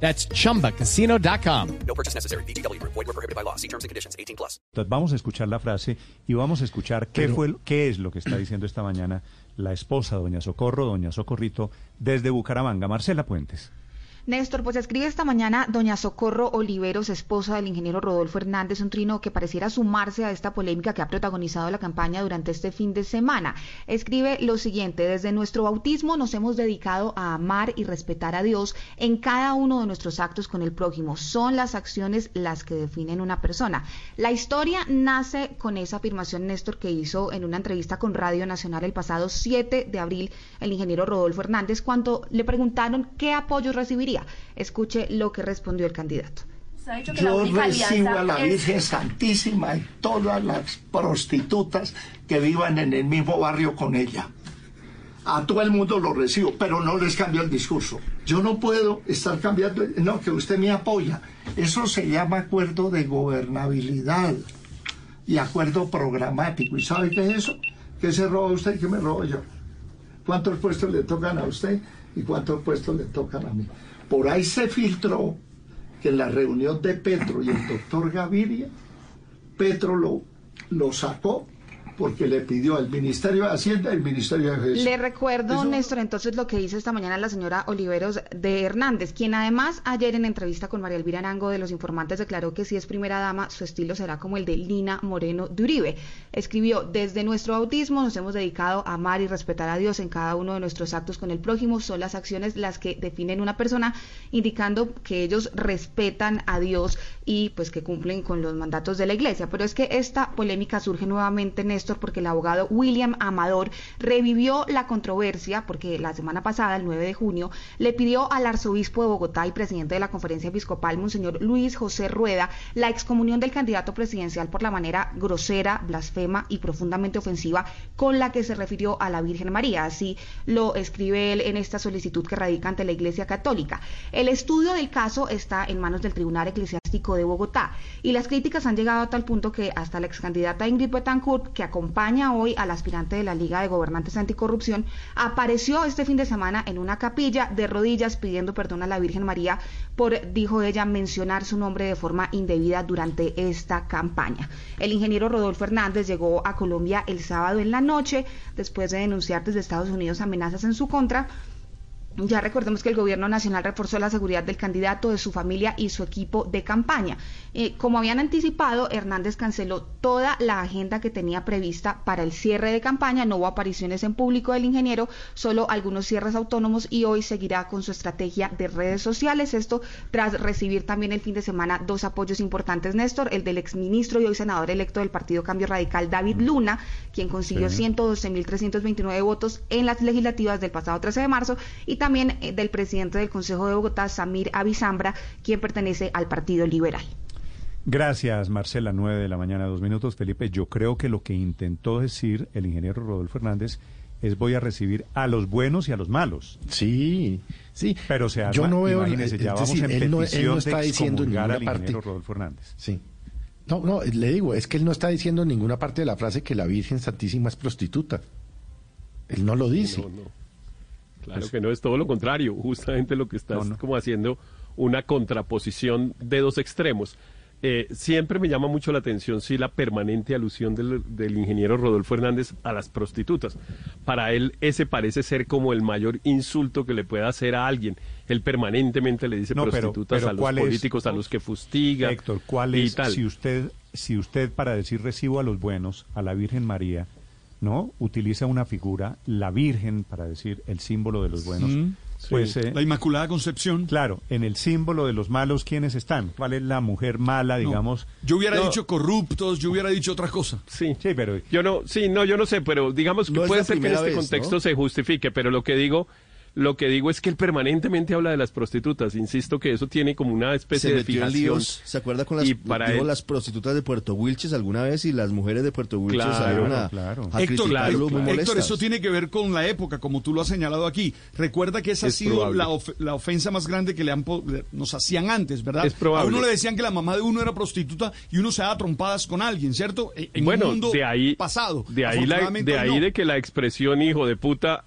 That's chumbacasino.com. No purchase necessary. BGW. Void were prohibited by law. See terms and conditions. 18 plus. Entonces vamos a escuchar la frase y vamos a escuchar qué fue el- qué es lo que está diciendo esta mañana la esposa doña Socorro, doña Socorrito, desde Bucaramanga, Marcela Puentes. Néstor, pues escribe esta mañana doña Socorro Oliveros, esposa del ingeniero Rodolfo Hernández, un trino que pareciera sumarse a esta polémica que ha protagonizado la campaña durante este fin de semana. Escribe lo siguiente, desde nuestro bautismo nos hemos dedicado a amar y respetar a Dios en cada uno de nuestros actos con el prójimo. Son las acciones las que definen una persona. La historia nace con esa afirmación, Néstor, que hizo en una entrevista con Radio Nacional el pasado 7 de abril el ingeniero Rodolfo Hernández cuando le preguntaron qué apoyo recibiría. Escuche lo que respondió el candidato. Yo recibo a la es- Virgen Santísima y todas las prostitutas que vivan en el mismo barrio con ella. A todo el mundo lo recibo, pero no les cambio el discurso. Yo no puedo estar cambiando, no, que usted me apoya. Eso se llama acuerdo de gobernabilidad y acuerdo programático. ¿Y sabe qué es eso? ¿Qué se roba usted y qué me robo yo? ¿Cuántos puestos le tocan a usted y cuántos puestos le tocan a mí? Por ahí se filtró que en la reunión de Petro y el doctor Gaviria, Petro lo, lo sacó porque le pidió al Ministerio de Hacienda y el Ministerio de Defensa. Le recuerdo, Eso- Néstor, entonces lo que dice esta mañana la señora Oliveros de Hernández, quien además ayer en entrevista con María Elvira Arango de Los Informantes declaró que si es primera dama, su estilo será como el de Lina Moreno de Uribe. Escribió, desde nuestro bautismo nos hemos dedicado a amar y respetar a Dios en cada uno de nuestros actos con el prójimo. Son las acciones las que definen una persona, indicando que ellos respetan a Dios y pues que cumplen con los mandatos de la iglesia. Pero es que esta polémica surge nuevamente, Néstor, porque el abogado William Amador revivió la controversia porque la semana pasada, el 9 de junio, le pidió al arzobispo de Bogotá y presidente de la conferencia episcopal, Monseñor Luis José Rueda, la excomunión del candidato presidencial por la manera grosera, blasfema y profundamente ofensiva con la que se refirió a la Virgen María. Así lo escribe él en esta solicitud que radica ante la Iglesia Católica. El estudio del caso está en manos del Tribunal Eclesiástico de Bogotá y las críticas han llegado a tal punto que hasta la excandidata Ingrid Betancourt, que acompaña hoy al aspirante de la Liga de Gobernantes Anticorrupción, apareció este fin de semana en una capilla de rodillas pidiendo perdón a la Virgen María por, dijo ella, mencionar su nombre de forma indebida durante esta campaña. El ingeniero Rodolfo Hernández llegó a Colombia el sábado en la noche después de denunciar desde Estados Unidos amenazas en su contra. Ya recordemos que el gobierno nacional reforzó la seguridad del candidato, de su familia y su equipo de campaña. Eh, como habían anticipado, Hernández canceló toda la agenda que tenía prevista para el cierre de campaña. No hubo apariciones en público del ingeniero, solo algunos cierres autónomos y hoy seguirá con su estrategia de redes sociales. Esto tras recibir también el fin de semana dos apoyos importantes, Néstor, el del exministro y hoy senador electo del Partido Cambio Radical, David Luna, quien consiguió Sí. 112.329 votos en las legislativas del pasado 13 de marzo, y también eh, del presidente del Consejo de Bogotá, Samir Avisambra, quien pertenece al Partido Liberal. Gracias, Marcela, nueve de la mañana, dos minutos. Felipe, yo creo que lo que intentó decir el ingeniero Rodolfo Hernández es voy a recibir a los buenos y a los malos. Sí, sí. Pero se yo no veo, imagínese, es ya vamos decir, en él no, él no está de diciendo ninguna al parte. ingeniero Rodolfo Hernández. Sí. No, no, le digo, es que él no está diciendo en ninguna parte de la frase que la Virgen Santísima es prostituta. Él no lo dice. No, no. Claro que no, es todo lo contrario. Justamente lo que estás No, no. como haciendo una contraposición de dos extremos. Eh, siempre me llama mucho la atención, sí, la permanente alusión del, del ingeniero Rodolfo Hernández a las prostitutas. Para él, ese parece ser como el mayor insulto que le pueda hacer a alguien. Él permanentemente le dice No, prostitutas pero a los ¿cuál es- políticos, a los que fustiga. Héctor, ¿cuál y es, tal. si usted, si usted para decir recibo a los buenos, a la Virgen María, ¿no? Utiliza una figura, la Virgen, para decir el símbolo de los buenos, pues... eh, La Inmaculada Concepción. Claro, en el símbolo de los malos, ¿quiénes están? ¿Cuál es la mujer mala, No. digamos? Yo hubiera No. dicho corruptos, yo hubiera dicho otra cosa. Sí. Sí, pero Yo no, sí, no, yo no sé, pero digamos que No puede ser que en este vez, contexto ¿no? se justifique, pero lo que digo, Lo que digo es que él permanentemente habla de las prostitutas. Insisto que eso tiene como una especie se de fijación. líos, ¿se acuerda con las, Y para digo, él- las prostitutas de Puerto Wilches alguna vez y las mujeres de Puerto Wilches Claro, salieron a, claro. a Héctor, criticarlo muy Héctor, eso tiene que ver con la época, como tú lo has señalado aquí. Recuerda que esa ha Es sido probable. la, of- la ofensa más grande que le han nos hacían antes, ¿verdad? Es probable. A uno le decían que la mamá de uno era prostituta y uno se daba trompadas con alguien, ¿cierto? E- En bueno, un mundo de ahí, pasado. de ahí, la- de, ahí no. de que la expresión hijo de puta,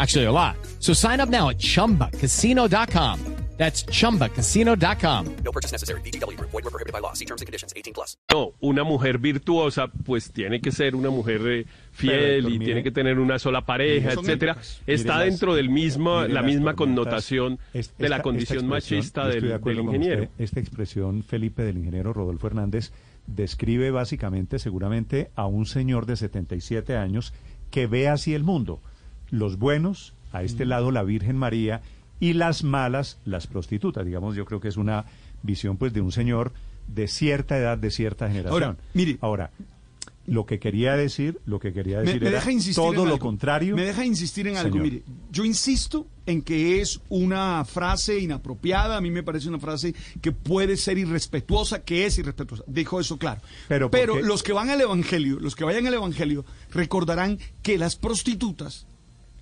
Actually, a lot. So sign up now at chumbacasino.com. That's chumbacasino.com. No purchase necessary. VGW Group. Void were prohibited by law. See terms and conditions. 18 plus. no, una mujer virtuosa pues tiene que ser una mujer eh, Pero, fiel Héctor, y mire- tiene que tener una sola pareja, etcétera. Está Mire las- dentro del mismo, la las misma connotación Es- de la esta- condición esta machista del, de del ingeniero. usted, esta expresión, Felipe, del ingeniero Rodolfo Hernández, describe básicamente, seguramente, a un señor de 77 años que ve así el mundo. Los buenos, a este lado la Virgen María, y las malas, las prostitutas. Digamos, yo creo que es una visión pues de un señor de cierta edad, de cierta generación. Ahora, mire. Ahora, lo que quería decir, lo que quería decir me era deja insistir todo lo contrario. Me deja insistir en algo. Señor. Mire, yo insisto en que es una frase inapropiada. A mí me parece una frase que puede ser irrespetuosa, que es irrespetuosa. Dejo eso claro. Pero ¿por qué? los que van al Evangelio, los que vayan al Evangelio, recordarán que las prostitutas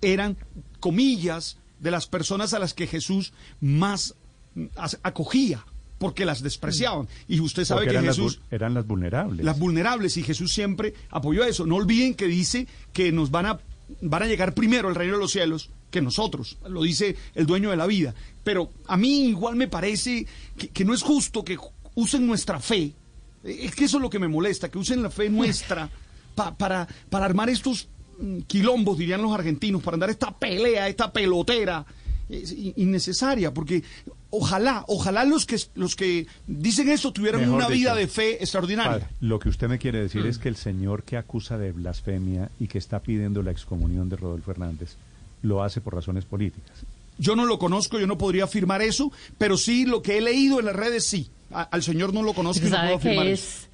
eran, comillas, de las personas a las que Jesús más mm, acogía, porque las despreciaban. Y usted sabe porque que eran, las, Jesús... vul- eran las vulnerables. Las vulnerables y Jesús siempre apoyó eso. No olviden que dice que nos van a van a llegar primero al reino de los cielos que nosotros, lo dice el dueño de la vida. Pero a mí igual me parece que, que no es justo que usen nuestra fe. Es que eso es lo que me molesta, que usen la fe nuestra pa- para, para armar estos quilombos, dirían los argentinos, para andar esta pelea, esta pelotera es in- innecesaria, porque ojalá, ojalá los que los que dicen eso tuvieran Mejor una vida de fe extraordinaria. Padre, lo que usted me quiere decir Mm. es que el señor que acusa de blasfemia y que está pidiendo la excomunión de Rodolfo Hernández lo hace por razones políticas. Yo no lo conozco, yo no podría afirmar eso, pero sí lo que he leído en las redes sí. A- al señor no lo conozco y no puedo afirmar que eso.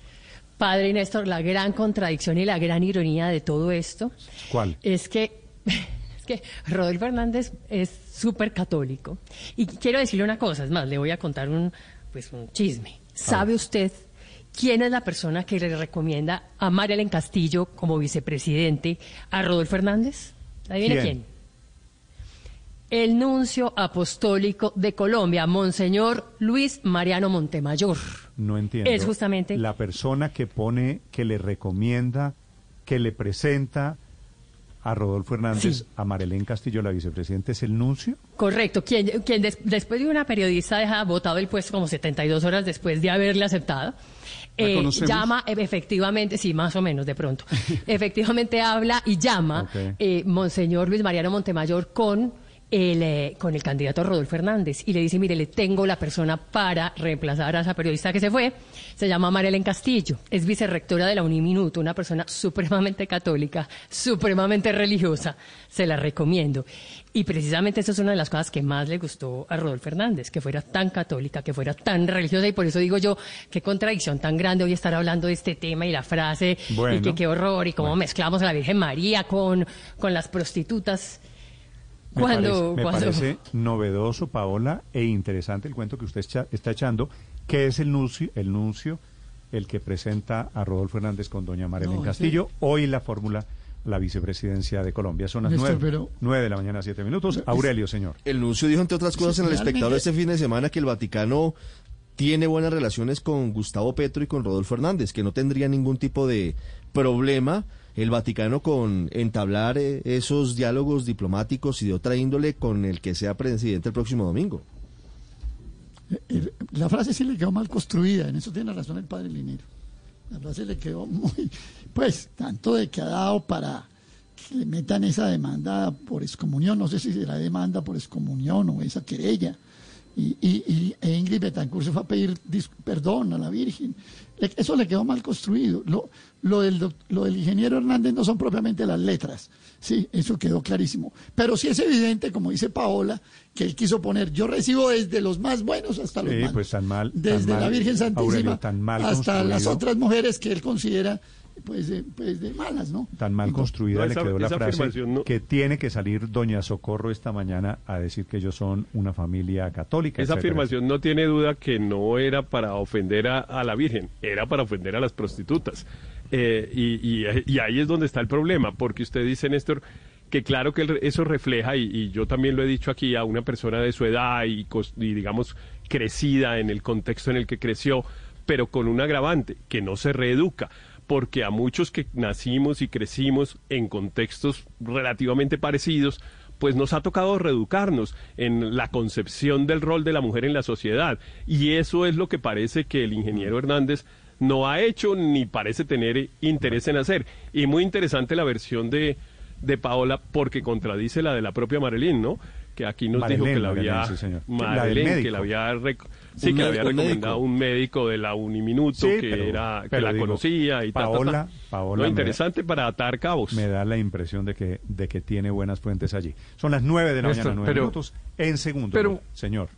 Padre Néstor, la gran contradicción y la gran ironía de todo esto ¿Cuál? es que, es que Rodolfo Hernández es súper católico. Y quiero decirle una cosa, es más, le voy a contar un, pues, un chisme. ¿Sabe usted quién es la persona que le recomienda a Mariela Castillo como vicepresidente a Rodolfo Hernández? ¿Adivine ¿Quién? quién? El nuncio apostólico de Colombia, Monseñor Luis Mariano Montemayor. No entiendo. Es justamente- la persona que pone, que le recomienda, que le presenta a Rodolfo Hernández, Sí. a Marilén Castillo, la vicepresidenta, es el nuncio. Correcto, quien, quien des- después de una periodista deja votado el puesto como 72 horas después de haberle aceptado, ¿La eh, llama e- efectivamente, sí, más o menos de pronto, efectivamente habla y llama Ok. eh, Monseñor Luis Mariano Montemayor con el, eh, con el candidato Rodolfo Hernández y le dice, mire, le tengo la persona para reemplazar a esa periodista que se fue, se llama Marielen Castillo, es vicerrectora de la Uniminuto, una persona supremamente católica, supremamente religiosa, se la recomiendo. Y precisamente esa es una de las cosas que más le gustó a Rodolfo Hernández, que fuera tan católica, que fuera tan religiosa, y por eso digo yo, qué contradicción tan grande hoy estar hablando de este tema y la frase, Bueno. y que qué horror, y cómo Bueno. mezclamos a la Virgen María con, con las prostitutas. Me Cuando, parece, me cuando- parece novedoso, Paola, e interesante el cuento que usted echa- está echando, que es el nuncio, el nuncio, el que presenta a Rodolfo Hernández con doña Marilén No, Castillo, hoy la fórmula, la vicepresidencia de Colombia. Son las nueve, pero- nueve de la mañana, siete minutos. Aurelio, señor. El nuncio dijo, entre otras cosas, en el espectador este fin de semana que el Vaticano tiene buenas relaciones con Gustavo Petro y con Rodolfo Hernández, que no tendría ningún tipo de problema el Vaticano con entablar eh, esos diálogos diplomáticos y de otra índole con el que sea presidente el próximo domingo. Eh, La frase sí le quedó mal construida, en eso tiene razón el padre Linero. La frase le quedó muy, pues, tanto de que ha dado para que le metan esa demanda por excomunión, no sé si será demanda por excomunión o esa querella, y, y, y- e Ingrid Betancourt se fue a pedir perdón a la Virgen. Eso le quedó mal construido. Lo, lo, del, lo del ingeniero Hernández no son propiamente las letras. Sí, eso quedó clarísimo. Pero sí es evidente, como dice Paola, que él quiso poner, yo recibo desde los más buenos hasta los Sí, malos. pues tan mal, tan Desde la Virgen Santísima Aurelio, tan mal hasta las otras mujeres que él considera pues de, pues de malas, ¿no? Tan mal Entonces, construida No, le quedó la esa frase afirmación no- que tiene que salir doña Socorro esta mañana a decir que ellos son una familia católica. Esa etcétera. afirmación no tiene duda que no era para ofender a, a la Virgen, era para ofender a las prostitutas. Eh, y, y- y ahí es donde está el problema, porque usted dice, Néstor, que claro que eso refleja, y, y yo también lo he dicho aquí, a una persona de su edad y, digamos crecida en el contexto en el que creció, pero con un agravante, que no se reeduca porque a muchos que nacimos y crecimos en contextos relativamente parecidos, pues nos ha tocado reeducarnos en la concepción del rol de la mujer en la sociedad. Y eso es lo que parece que el ingeniero Hernández no ha hecho ni parece tener interés en hacer. Y muy interesante la versión de, de Paola porque contradice la de la propia Marilyn, ¿no? Que aquí nos dijo que la había... sí, señor. La del Marelén, que la había... rec- Sí, Un que le me- había un recomendado un médico de la Uniminuto Sí, que pero- era que pero la digo, conocía y ta, ta, ta. Paola- Paola me- interesante para atar cabos. Me da la impresión de que, de que tiene buenas fuentes allí. Son las nueve de la Néstor, mañana, nueve pero- minutos. En segundo, pero- señor.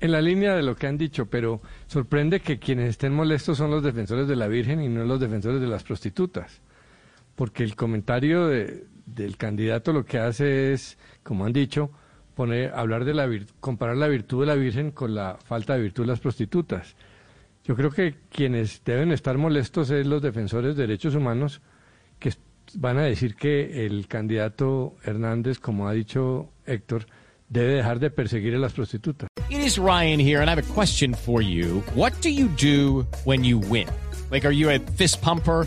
En la línea de lo que han dicho, pero sorprende que quienes estén molestos son los defensores de la Virgen y no los defensores de las prostitutas. Porque el comentario de- del candidato lo que hace es, como han dicho, poner, hablar de la comparar la virtud de la Virgen con la falta de virtud de las prostitutas. Yo creo que quienes deben estar molestos es los defensores de derechos humanos que van a decir que el candidato Hernández, como ha dicho Héctor, debe dejar de perseguir a las prostitutas. It is Ryan here, and I have a question for you. What do you do when you win? Like, are you a fist pumper?